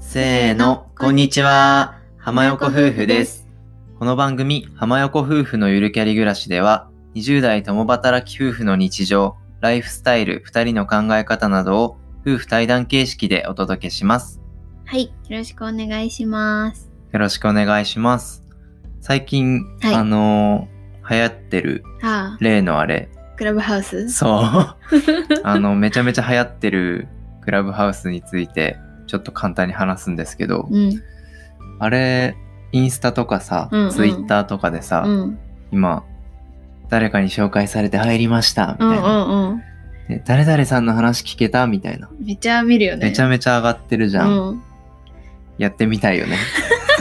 せーの、こんにちは。浜横夫婦です。この番組、浜横夫婦のゆるキャリ暮らしでは、20代共働き夫婦の日常、ライフスタイル、2人の考え方などを夫婦対談形式でお届けします。はい、よろしくお願いします。よろしくお願いします。最近、はいあのー流行ってるああ、例のあれ、クラブハウス？そう。あの、めちゃめちゃ流行ってるクラブハウスについて、ちょっと簡単に話すんですけど、うん、あれ、インスタとかさ、うんうんツイッターとかでさ、うん、今、誰かに紹介されて入りました、みうん、たいな。うん、うん。で誰々さんの話聞けたみたいな。めっちゃ見るよね。めちゃめちゃ上がってるじゃん。うん。やってみたいよね。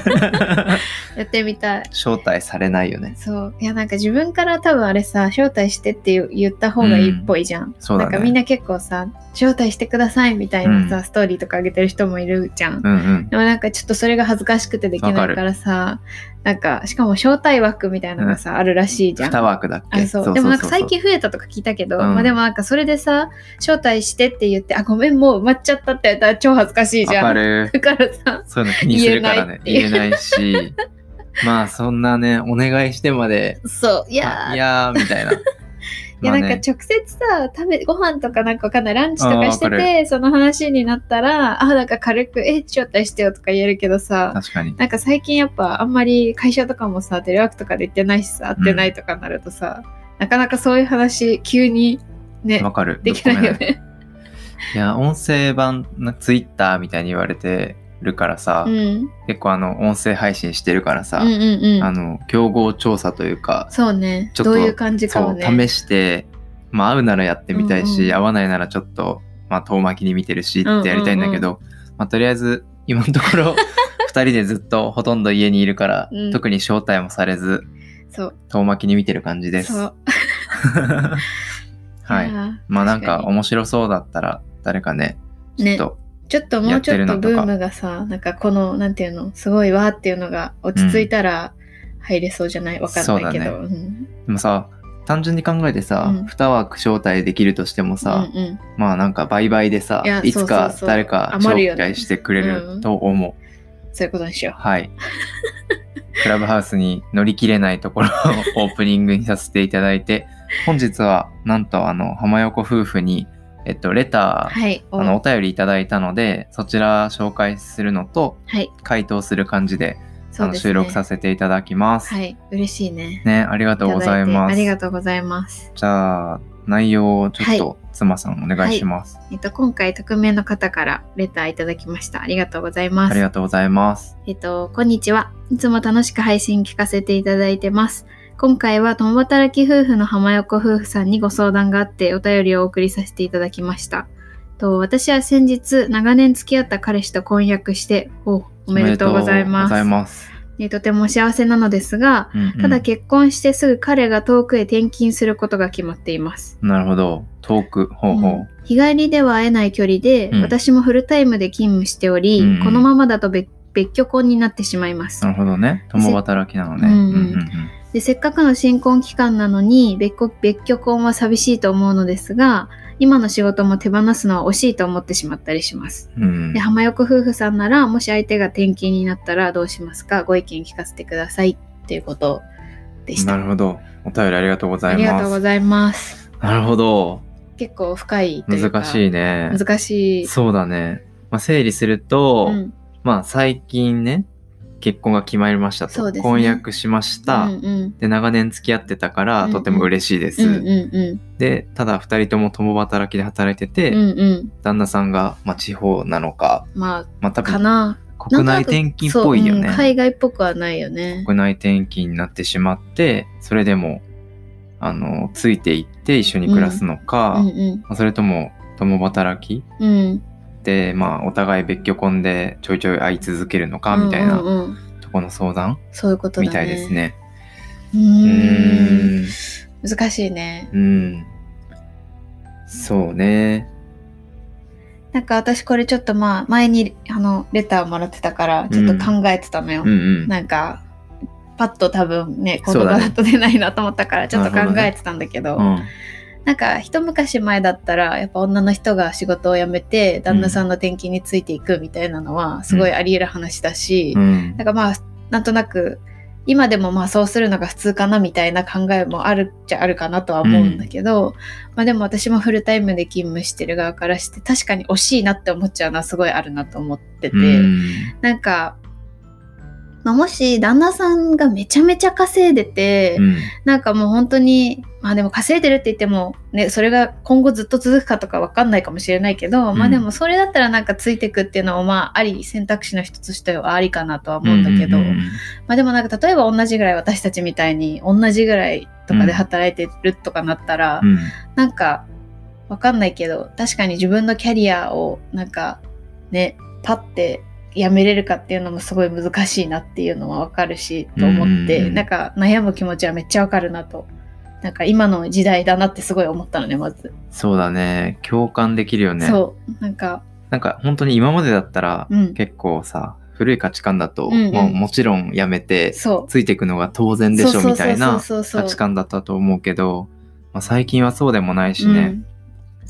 やってみたい。招待されないよね。そう。いや、なんか自分から多分あれさ、招待してって言った方がいいっぽいじゃん。そうだねなんかみんな結構さ、招待してくださいみたいなさ、うんストーリーとか上げてる人もいるじゃん。うんうん。でもなんかちょっとそれが恥ずかしくてできないからさ、なんか、しかも招待枠みたいなのがさ、あるらしいじゃん。二枠だっけ？あそうでもなんか最近増えたとか聞いたけど、うんまあでもなんかそれでさ招待してって言ってあごめんもう埋まっちゃったって言ったら超恥ずかしいじわゃんかる。だからさそういうの気にするからね。言え言えないし。まあそんなね、お願いしてまで、そういやいやーみたいな。いやなんか直接さ食べご飯とかなんかわかんないランチとかしててその話になったらあなんか軽く「え招待してよ」とか言えるけどさ確かに。なんか最近やっぱあんまり会社とかもさテレワークとかで行ってないしさ会ってないとかになるとさ、なかなかそういう話急にねわかる。できないよね。いや、音声版、ツイッターみたいに言われてるからさ、うん。結構あの、音声配信してるからさ、うんうんうん。あの、競合調査というか、そうね。ちょっとどういう感じかをね。試して、まあ、合うならやってみたいし、うんうん。合わないならちょっと、まあ、遠巻きに見てるしってやりたいんだけど、まあ、とりあえず、今のところ、二人でずっとほとんど家にいるから、うん。特に招待もされず、そう。遠巻きに見てる感じです。はい。まあなんか面白そうだったら誰かね、ちょっと、ちょっともうちょっとブームがさなんかこのなんていうのすごいわーっていうのが落ち着いたら入れそうじゃない？わかんないけど。そうん。でもさ、単純に考えてさ、うん。2枠招待できるとしてもさ、うんうん。まあなんか倍々でさいつか誰か余るよね。招待してくれると思う。そういうことにしよはい。クラブハウスに乗り切れないところを オープニングにさせていただいて、本日はなんとあの浜横夫婦に、えっと、レうター、はいおあのお便りいただいたので、そちら紹介するのと、はい回答する感じであのね収録させていただきます。はい嬉しいねね、ありがとうございます。てありがとうございますじゃあ、内容をちょっと妻さんお願いします。えっと今回匿名の方からレターいただきましたありがとうございますありがとうございます。えっと、こんにちは。いつも楽しく配信聞かせていただいてます。今回は共働き夫婦の浜横夫婦さんにご相談があってお便りをお送りさせていただきました。と私は先日長年付き合った彼氏と婚約しておおめでとうございますとうございます。えとても幸せなのですがうんうんただ結婚してすぐ彼が遠くへ転勤することが決まっています。なるほど。遠く、ほうほう。うん日帰りでは会えない距離で、うん私もフルタイムで勤務しており、うんうんこのままだと別別居婚になってしまいますな。るほどね。共働きなのね。うんうんうんうんでせっかくの新婚期間なのに別居別居婚は寂しいと思うのですが今の仕事も手放すのは惜しいと思ってしまったりします。うんうんで浜横夫婦さんならもし相手が転勤になったらどうしますか？ご意見聞かせてくださいっていうことでした。なるほど。お便りありがとうござありいます。がとうございます。なるほど。結構深いというか難しいね。難しい。そうだね。まあ、整理すると、うんまあ最近ね、結婚が決まりましたと。ね。婚約しました。うんうん。で、長年付き合ってたから、うんうん。とても嬉しいです。うんうんうん。で、ただ二人とも共働きで働いてて、うんうん。旦那さんが、まあ、地方なのか、ままあ、多あか分な。国内転勤っぽいよね。そううん海外っぽくはないよね。国内転勤になってしまって、それでも、あの、ついていって一緒に暮らすのか、うんうん。まあそれとも共働きうん。で、まあ、お互い別居婚でちょいちょい会い続けるのか、みたいなうんうんうんとこの相談？そういうことみたいですね。うん。難しいねうん。そうね。なんか私これちょっとまあ前にあのレターもらってたからちょっと考えてたのよ、うんうん。なんかパッと多分ね言葉だと出ないなと思ったからちょっと考えてたんだけどうん。なんか一昔前だったらやっぱ女の人が仕事を辞めて旦那さんの転勤についていくみたいなのはすごいあり得る話だし、うん。なんかまあなんとなく今でもまあそうするのが普通かなみたいな考えもあるっちゃあるかなとは思うんだけど、まあでも私もフルタイムで勤務してる側からして確かに惜しいなって思っちゃうのはすごいあるなと思ってて、うん。なんか、まあ、もし旦那さんがめちゃめちゃ稼いでて、うん。なんかもう本当にまあでも稼いでるって言ってもねそれが今後ずっと続くかとかわかんないかもしれないけど、うん。まあでもそれだったらなんかついてくっていうのもまああり選択肢の一つとしてはありかなとは思うんだけど、まあでもなんか例えば同じぐらい私たちみたいに同じぐらいとかで働いてるとかなったら、うん。なんかわかんないけど確かに自分のキャリアをなんかねパッてやめれるかっていうのもすごい難しいなっていうのはわかるしと思って、なんか悩む気持ちはめっちゃわかるなと。なんか今の時代だなってすごい思ったのねまず、そうだね。共感できるよね。そう。なんかなんか本当に今までだったら、うん。結構さ古い価値観だと、うんうん。もうもちろんやめてついていくのが当然でしょみたいな価値観だったと思うけど、まあ、最近はそうでもないしね。うん、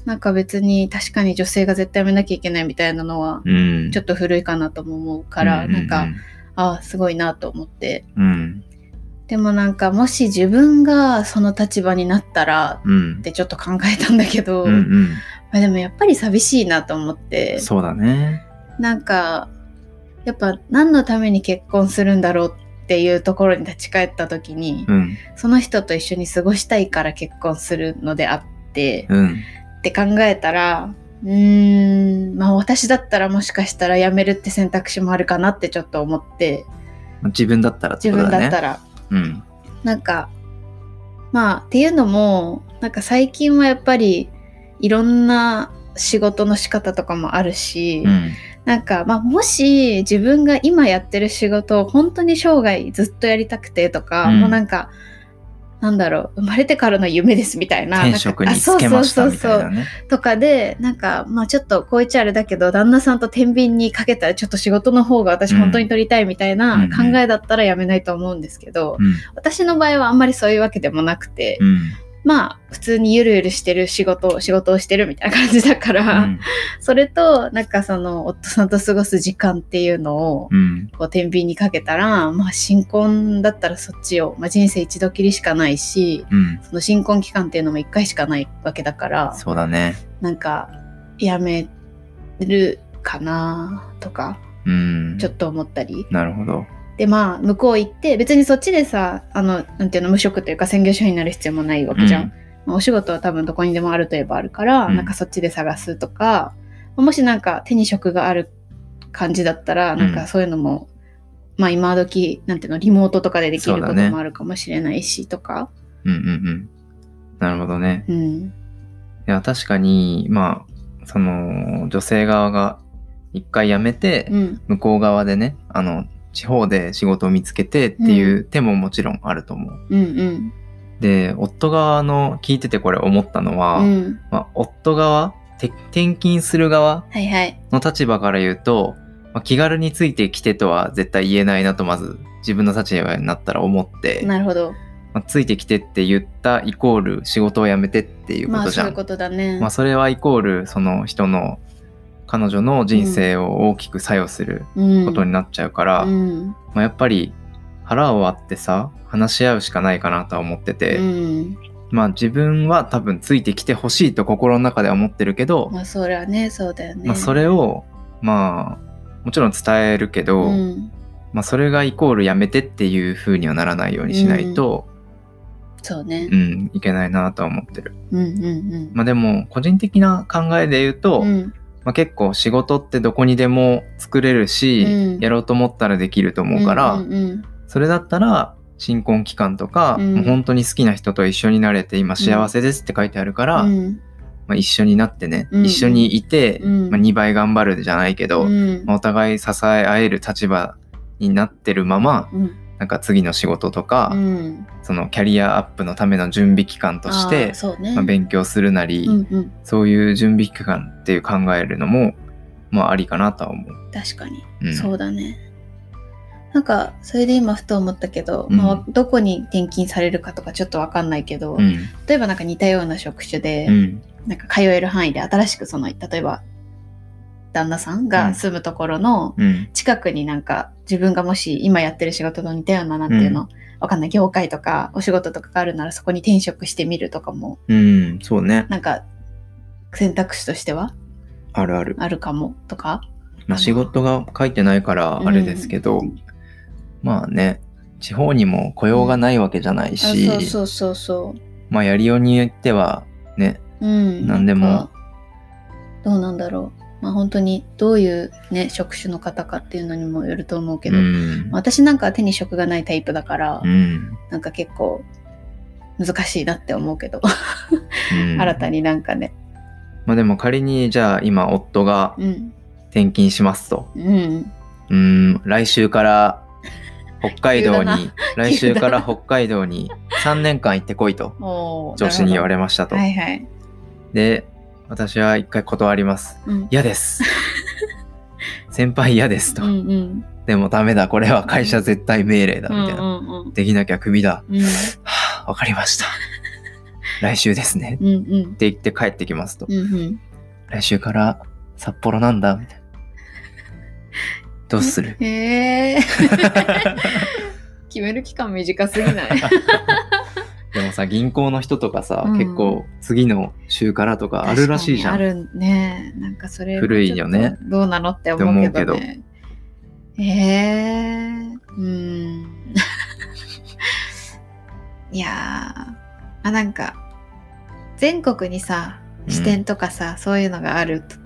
なんか別に確かに女性が絶対やめなきゃいけないみたいなのはうん、ちょっと古いかなとも思うから、なんかああすごいなと思って。うん。でもなんかもし自分がその立場になったらうん。ってちょっと考えたんだけど、うんうん。まあ、でもやっぱり寂しいなと思って。そうだね。なんかやっぱ何のために結婚するんだろうっていうところに立ち返った時に、うん。その人と一緒に過ごしたいから結婚するのであって、うんって考えたらうーんまあ私だったらもしかしたら辞めるって選択肢もあるかなってちょっと思って。自分だったらって自分だったら。うん。なんかまあっていうのもなんか最近はやっぱりいろんな仕事の仕方とかもあるし、うん。なんかまあもし自分が今やってる仕事を本当に生涯ずっとやりたくてとか、うん。もうなんかなんだろう生まれてからの夢ですみたいな。転職につけましたみたいそうそうそう。なねとかでなんかまあちょっとこう言っちゃあれだけど旦那さんと天秤にかけたらちょっと仕事の方が私本当に取りたいみたいなうん。考えだったらやめないと思うんですけど、うん。私の場合はあんまりそういうわけでもなくて、うんまあ普通にゆるゆるしてる仕事仕事をしてるみたいな感じだから、うん。それとなんかその夫さんと過ごす時間っていうのをうん。こう天秤にかけたらまあ新婚だったらそっちを、まあ、人生一度きりしかないしうん。その新婚期間っていうのも一回しかないわけだからそうだね。なんかやめるかなとかうん。ちょっと思ったり、なるほどでまあ向こう行って別にそっちでさあのなんていうの無職というか専業主婦になる必要もないわけじゃん、うん。まあお仕事は多分どこにでもあるといえばあるから、うん。なんかそっちで探すとかもしなんか手に職がある感じだったらなんかそういうのも、まあ今時なんていうのリモートとかでできることもあるかもしれないしとか。うんうんうん。なるほどね。うん。いや確かにまあその女性側が一回辞めて、うん。向こう側でねあの地方で仕事を見つけてっていう手ももちろんあると思う。うんうん。で夫側の聞いててこれ思ったのは、うん。まあ、夫側て転勤する側はいはい。の立場から言うと、まあ、気軽についてきてとは絶対言えないなとまず自分の立場になったら思って、なるほど。まあ、ついてきてって言ったイコール仕事を辞めてっていうことじゃん。まあそういうことだね、まあ、それはイコールその人の彼女の人生を大きく作用するうん。ことになっちゃうから、うん。まあ、やっぱり腹を割ってさ話し合うしかないかなとは思ってて、うん。まあ自分は多分ついてきてほしいと心の中では思ってるけど、まあそれはねそうだよね。まあそれをまあもちろん伝えるけど、うん。まあそれがイコールやめてっていう風にはならないようにしないと、そうね。うんいけないなとは思ってる。うんうんうん。まあでも個人的な考えで言うと、うんまあ、結構仕事ってどこにでも作れるし、うん。やろうと思ったらできると思うから、うんうんそれだったら新婚期間とか、うん。もう本当に好きな人と一緒になれて今幸せですって書いてあるから、うん。まあ、一緒になってね、うん。一緒にいて、うん。まあ、2倍頑張るじゃないけど、うん。まあお互い支え合える立場になってるままうんなんか次の仕事とか、うんそのキャリアアップのための準備期間としあてねまあ、勉強するなり、うんうんそういう準備期間っていう考えるのも、まあ、ありかなとは思う。確かにうん、そうだねなんかそれで今ふと思ったけど、うんまあ、どこに転勤されるかとかちょっとわかんないけど、うん。例えばなんか似たような職種で、うん。なんか通える範囲で新しくその例えば旦那さんが住むところのうん。近くになんか自分がもし今やってる仕事と似たようななんていうの、わかんない業界とかお仕事とかがあるならそこに転職してみるとかもうん。そうね。なんか選択肢としては？あるある。あるかも？とか？まあ仕事が書いてないからあれですけど、まあね、地方にも雇用がないわけじゃないあし、そうそうそうそまあやりようによってはね、ううんなんでもどうなんだろうまあ本当にどういうね職種の方かっていうのにもよると思うけど、うん。私なんかは手に職がないタイプだから、うん。なんか結構難しいなって思うけど、うん新たになんかねまあでも仮にじゃあ今夫がうん転勤しますと。うんうーん、来週から北海道に、来週から北海道に3年間行ってこいと 上司に言われれましたと。はいはい、で、私は一回断ります。うん、嫌です。先輩嫌ですと。うんうんでもダメだ、これは会社絶対命令だ、みたいな。うんうんできなきゃクビだ。うんはあ、わかりました。来週ですね。うんうんって言って帰ってきますと。うんうん来週から札幌なんだ、みたいな。どうする？へえ 決める期間短すぎない？でもさ、銀行の人とかさ、うん。結構次の週からとかあるらしいじゃん。あるね。なんかそれも古いよね。どうなのって思うけど。ねへえうん。いやー。あなんか全国にさ支店とかさ、そういうのがあると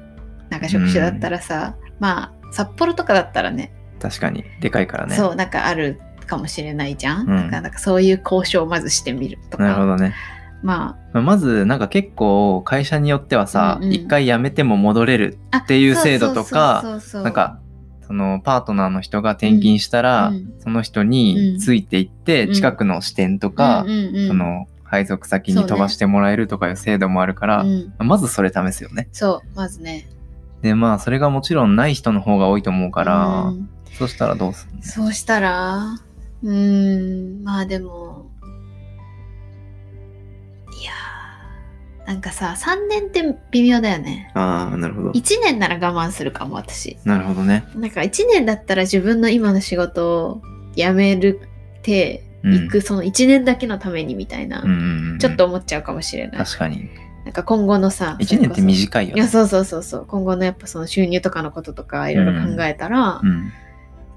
なんか職種だったらさ、まあ札幌とかだったらね。確かに。でかいからね。そうなんかあるかもしれないじゃん、うん。なんかなんかそういう交渉をまずしてみるとか。なるほどね。ままあまず、なんか結構会社によってはさ、うんうん。一回辞めても戻れるあっていう制度とかなんか、そのパートナーの人が転勤したら、うん。うん。その人についていって、うん。近くの支店とかその配属先に飛ばしてもらえるとかいう制度もあるから、うん。まずそれ試すよね。そうまずね。で、まあ、それがもちろんない人の方が多いと思うから、うん。そしたらどうするの？そうしたらうーんまあでもいやーなんかさ3年って微妙だよねああ、なるほど。1年なら我慢するかも私なるほどね。なんか1年だったら自分の今の仕事を辞めるってうん行く、その1年だけのためにみたいな、うんうんうんちょっと思っちゃうかもしれない確かに。なんか今後のさ1年ってい短いよね。いやそうそうそうそう今後のやっぱその収入とかのこととかいろいろ考えたら、うん。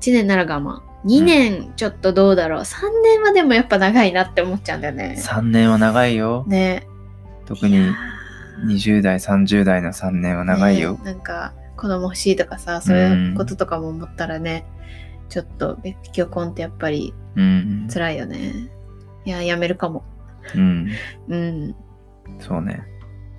1年なら我慢2年ちょっとどうだろう、3年はでもやっぱ長いなって思っちゃうんだよね3年は長いよ。ね特に20代、30代の3年は長いよね。なんか子供欲しいとかさそういうこととかも思ったらね、ちょっと別居婚ってやっぱりうん。辛いよねいややめるかもうん。うんそうね。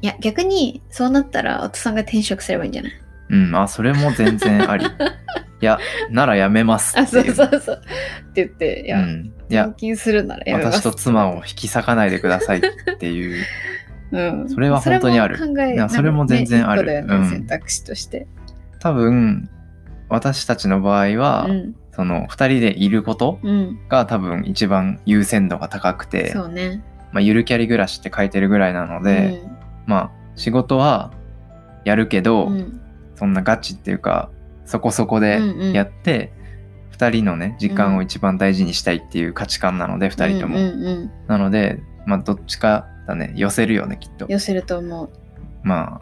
いや逆にそうなったら夫さんが転職すればいいんじゃない？うん。あ、それも全然あり。いや、ならやめますってそうそうそう。って言っていや、うん。いやするならやめます。私と妻を引き裂かないでくださいっていう。うん、それは本当にある。それも考えいやそれも全然ある。なんかね一個だよねうん。選択肢として、多分、私たちの場合は、うん。その2人でいることうん、が多分一番優先度が高くて、そうね。まあ、ゆるキャリ暮らしって書いてるぐらいなので、まあ仕事はやるけど、うんうん。そんなガチっていうかそこそこでうんうん。やって、2人のね時間を一番大事にしたいっていう価値観なので、2人とも、うんうんうん。なのでまあどっちかだね寄せるよねきっと。寄せると思う。まあ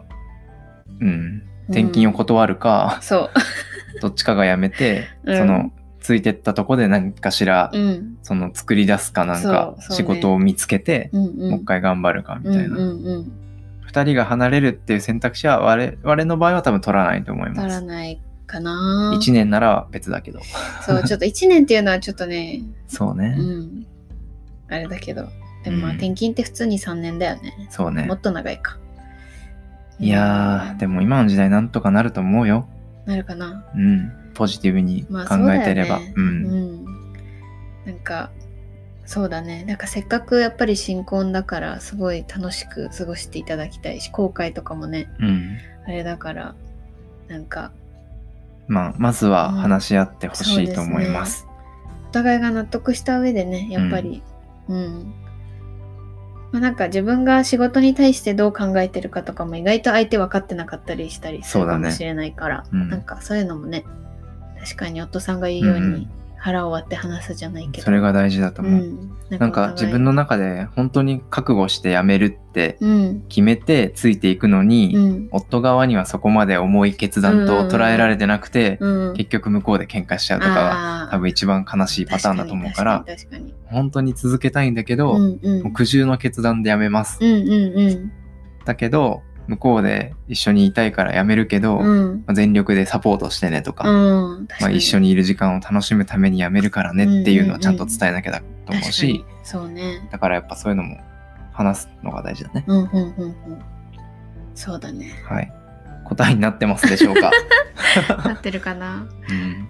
うん。転勤を断るか、そう。どっちかが辞めて、うん。そのついてったとこで何かしら、うん。その作り出すかなんか仕事を見つけて、うんうん。もう一回頑張るかみたいな、うんうんうん。2人が離れるっていう選択肢は我々の場合は多分取らないと思い足ます。らないかな。1年なら別だけど。そうちょっと1年っていうのはちょっとね。そうね、うん。あれだけど。でもまあうん。転勤って普通に3年だよね、そうね。もっと長いか。いやーでも今の時代なんとかなると思うよ。なるかな。うん。ポジティブにまあ考えてれば、うん。なんかそうだね。なんかせっかくやっぱり新婚だからすごい楽しく過ごしていただきたいし後悔とかもね。うん。あれだからなんかまあまずは話し合ってほしいと思います,、互いが納得した上でねやっぱり。うん、まあ、なんか自分が仕事に対してどう考えてるかとかも意外と相手分かってなかったりしたりするかもしれないから、うん。なんかそういうのもね確かに夫さんが言うよううんうに腹を割って話すじゃないけど、それが大事だとう。思う。ん、なんか自分の中で本当に覚悟して辞めるってうん。決めてついていくのに、うん。夫側にはそこまで重い決断と捉えられてなくて、うん。結局向こうで喧嘩しちゃうとかは多分一番悲しいパターンだと思うから本当に続けたいんだけど、うんうん。苦渋の決断で辞めます。うんうんうん。だけど向こうで一緒にいたいから辞めるけど、まうん。あ全力でサポートしてねとか、うんまあ、一緒ににいる時間を楽しむために辞めるからねっていうのはちゃんと伝えなきゃだと思うし、そうね。だからやっぱそういうのも話すのが大事だね。うんうんうんうん。そうだね。はい。答えになってますでしょうか、なってるかな？うん、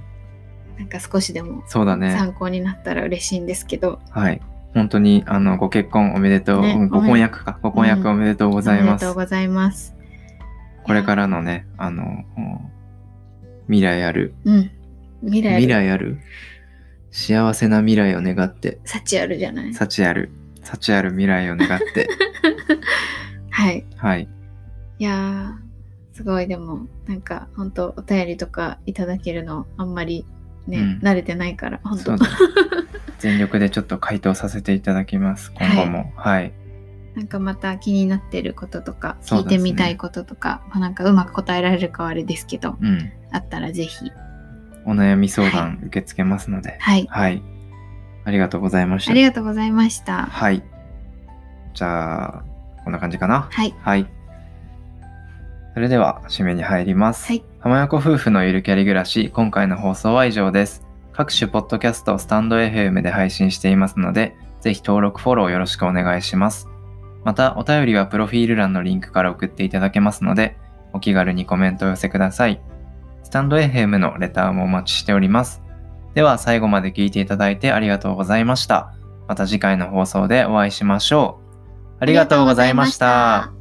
なんか少しでもそうだね。参考になったら嬉しいんですけど、はい。本当にあのご結婚おめでとう、ねうんご婚約か。ご婚約おめでとうございます。おめでとうございます。これからのねあの未来ある。うん。未来ある。未来ある？幸せな未来を願って。幸あるじゃない。幸ある。幸ある未来を願って。はい。はい。いやーすごいでもなんか本当お便りとかいただけるのあんまりね、うん。慣れてないから本当 全力でちょっと回答させていただきます。今後も。はい、なんかまた気になってることとか聞いてみたいこととか、まあ、なんかうまく答えられるかはあれですけどうん。あったらぜひ。お悩み相談受け付けますので。はい。はい、ありがとうございました。ありがとうございました。はい。じゃあこんな感じかな？はい。はい。それでは、締めに入ります。はい。浜横夫婦のゆるキャリ暮らし、今回の放送は以上です。各種ポッドキャスト、スタンド FM で配信していますので、ぜひ登録、フォローよろしくお願いします。また、お便りはプロフィール欄のリンクから送っていただけますので、お気軽にコメントを寄せください。スタンド FM のレターもお待ちしております。では、最後まで聞いていただいてありがとうございました。また次回の放送でお会いしましょう。ありがとうございました。